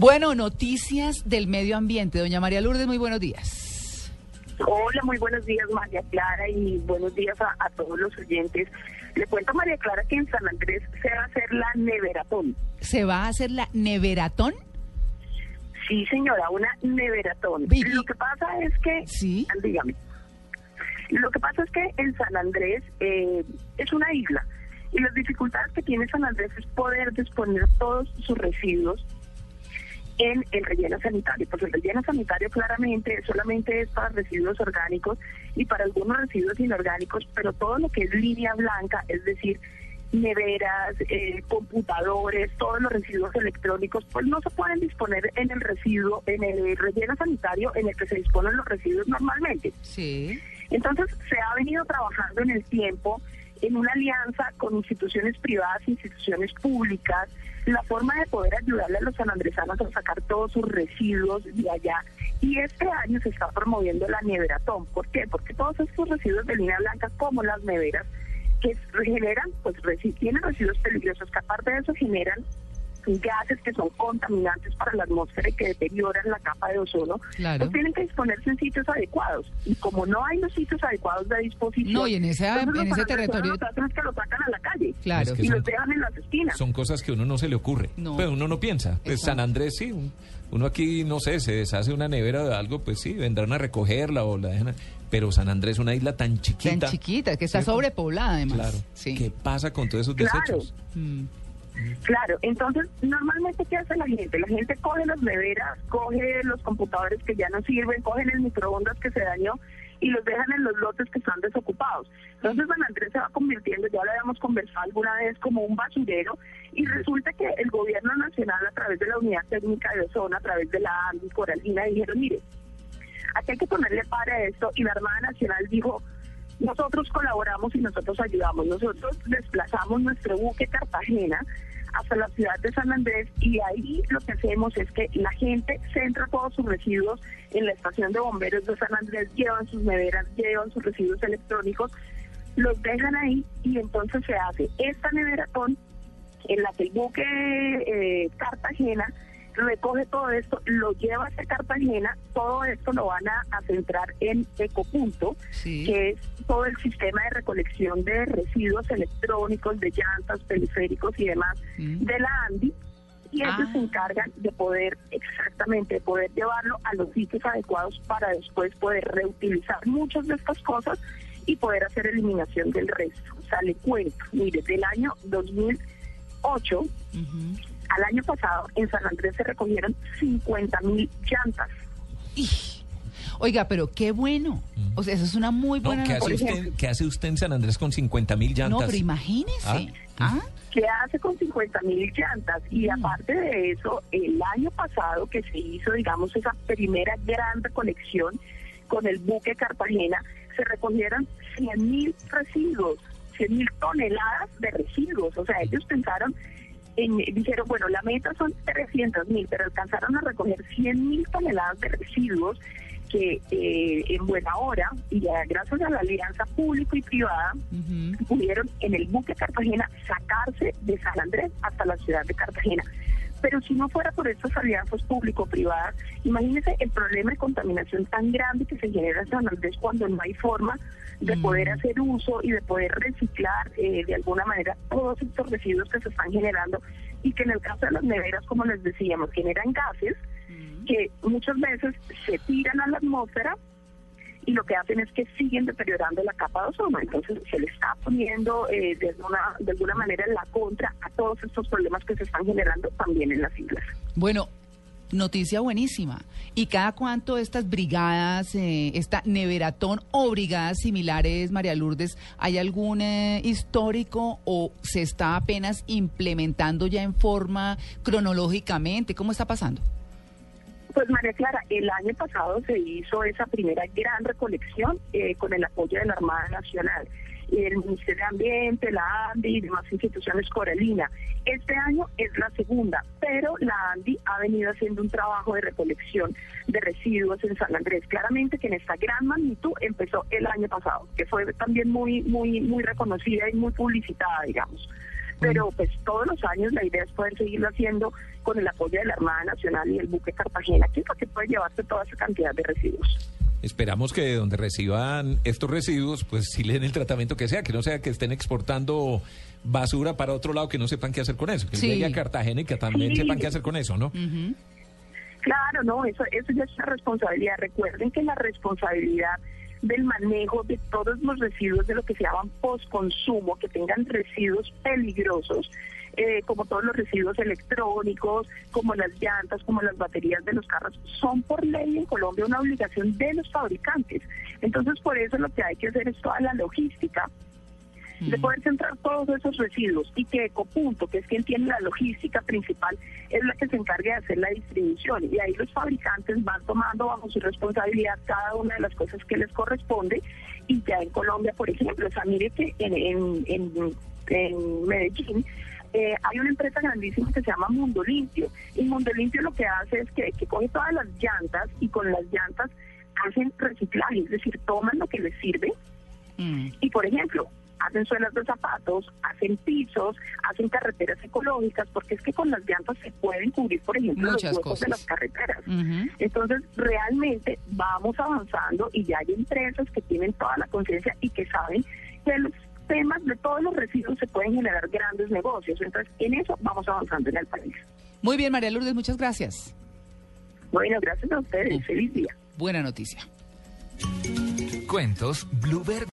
Bueno, noticias del medio ambiente. Doña María Lourdes, muy buenos días. Hola, muy buenos días María Clara y buenos días a, todos los oyentes. Le cuento a María Clara que en San Andrés se va a hacer la neveratón. ¿Se va a hacer la neveratón? Sí, señora, una neveratón. Lo que pasa es que... Sí. Dígame. Lo que pasa es que en San Andrés eh, es una isla y las dificultades que tiene San Andrés es poder disponer todos sus residuos en el relleno sanitario. Pues el relleno sanitario claramente solamente es para residuos orgánicos y para algunos residuos inorgánicos, pero todo lo que es línea blanca, es decir, neveras, eh, computadores, todos los residuos electrónicos, pues no se pueden disponer en el residuo, en el relleno sanitario en el que se disponen los residuos normalmente. Sí. Entonces se ha venido trabajando en el tiempo en una alianza con instituciones privadas, instituciones públicas, la forma de poder ayudarle a los sanandresanos a sacar todos sus residuos de allá. Y este año se está promoviendo la neveratón. ¿Por qué? Porque todos estos residuos de línea blanca, como las neveras, que generan, pues tienen residuos peligrosos, que aparte de eso generan gases que son contaminantes para la atmósfera y que deterioran la capa de ozono, pues tienen que disponerse en sitios adecuados. Y como no hay los sitios adecuados de disposición, no, y en ese, en ese territorio... Los que lo sacan a la calle claro. y los dejan en las esquinas. Son cosas que uno no se le ocurre, no. pero uno no piensa. Pues San Andrés sí, uno aquí, no sé, se deshace una nevera de algo, pues sí, vendrán a recogerla o la dejan... Pero San Andrés es una isla tan chiquita. Tan chiquita, que está sobrepoblada además. Claro. Sí. ¿Qué pasa con todos esos desechos? Mm. Claro, entonces normalmente ¿qué hace la gente? La gente coge las neveras, coge los computadores que ya no sirven, cogen el microondas que se dañó y los dejan en los lotes que están desocupados. Entonces San Andrés se va convirtiendo, ya lo habíamos conversado alguna vez, como un basurero y resulta que el gobierno nacional a través de la Unidad Técnica de Ozona, a través de la ANDI, Coralina, dijeron, mire, aquí hay que ponerle para esto y la Armada Nacional dijo, nosotros colaboramos y nosotros ayudamos. Nosotros desplazamos nuestro buque Cartagena hasta la ciudad de San Andrés y ahí lo que hacemos es que la gente centra todos sus residuos en la estación de bomberos de San Andrés, llevan sus neveras, llevan sus residuos electrónicos, los dejan ahí y entonces se hace esta neveratón en la que el buque eh, Cartagena recoge todo esto, lo lleva a Cartagena, todo esto lo van a, centrar en Ecopunto, que es todo el sistema de recolección de residuos electrónicos, de llantas, periféricos y demás mm. de la ANDI, y ellos se ah. encargan de poder, exactamente, de poder llevarlo a los sitios adecuados para después poder reutilizar muchas de estas cosas y poder hacer eliminación del resto. O sea, le cuento, mire, del año 2008 al año pasado en San Andrés se recogieron 50 mil llantas. Oiga, pero qué bueno. O sea, eso es una muy buena ¿qué, hace usted, ¿Qué hace usted en San Andrés con 50 mil llantas? No, pero imagínese. ¿Ah? ¿Ah? ¿Qué hace con 50 mil llantas? Y mm. aparte de eso, el año pasado que se hizo, digamos, esa primera gran recolección con el buque Cartagena, se recogieron 100 mil residuos, 100 mil toneladas de residuos. O sea, ellos pensaron dijeron, bueno, la meta son 300 mil, pero alcanzaron a recoger 100 mil toneladas de residuos que eh, en buena hora y gracias a la alianza público y privada pudieron en el buque Cartagena sacarse de San Andrés hasta la ciudad de Cartagena. Pero si no fuera por estas alianzas público-privadas, imagínense el problema de contaminación tan grande que se genera en San Andrés cuando no hay forma de mm. poder hacer uso y de poder reciclar eh, de alguna manera todos estos residuos que se están generando y que en el caso de las neveras, como les decíamos, generan gases mm. que muchas veces se tiran a la atmósfera y lo que hacen es que siguen deteriorando la capa de ozono. Entonces se le está poniendo eh, de, alguna, de alguna manera en la contra a todos estos problemas que se están generando también en las islas. Bueno, noticia buenísima. ¿Y cada cuánto estas brigadas, eh, esta neveratón o brigadas similares, María Lourdes, hay algún eh, histórico o se está apenas implementando ya en forma cronológicamente? ¿Cómo está pasando? Pues María Clara, el año pasado se hizo esa primera gran recolección eh, con el apoyo de la Armada Nacional, el Ministerio de Ambiente, la ANDI y demás instituciones coralinas. Este año es la segunda, pero la ANDI ha venido haciendo un trabajo de recolección de residuos en San Andrés. Claramente que en esta gran magnitud empezó el año pasado, que fue también muy, muy, muy reconocida y muy publicitada, digamos. Pero pues todos los años la idea es poder seguirlo haciendo con el apoyo de la Armada Nacional y el buque Cartagena, que es lo que puede llevarse toda esa cantidad de residuos. Esperamos que donde reciban estos residuos, pues sí le den el tratamiento que sea, que no sea que estén exportando basura para otro lado que no sepan qué hacer con eso, que Sí. llegue a Cartagena y que también Sí. sepan qué hacer con eso, ¿no? Ujú. Claro, no, eso, eso ya es una responsabilidad. Recuerden que la responsabilidad del manejo de todos los residuos de lo que se llaman postconsumo, que tengan residuos peligrosos, eh, como todos los residuos electrónicos, como las llantas, como las baterías de los carros, son por ley en Colombia una obligación de los fabricantes. Entonces, por eso lo que hay que hacer es toda la logística de poder centrar todos esos residuos y que Ecopunto, que es quien tiene la logística principal, es la que se encargue de hacer la distribución. Y ahí los fabricantes van tomando bajo su responsabilidad cada una de las cosas que les corresponde. Y ya en Colombia, por ejemplo, o sea, mire que en, en, en, en Medellín eh, hay una empresa grandísima que se llama Mundo Limpio. Y Mundo Limpio lo que hace es que, que coge todas las llantas y con las llantas hacen reciclaje, es decir, toman lo que les sirve Mm. y, por ejemplo, hacen suelas de zapatos, hacen pisos, hacen carreteras ecológicas, porque es que con las llantas se pueden cubrir, por ejemplo, Muchas los huecos cosas. de las carreteras. Ujú. Entonces, realmente vamos avanzando y ya hay empresas que tienen toda la conciencia y que saben que los temas de todos los residuos se pueden generar grandes negocios. Entonces, en eso vamos avanzando en el país. Muy bien, María Lourdes, muchas gracias. Bueno, gracias a ustedes. Feliz día. Buena noticia. Cuentos Bluebird.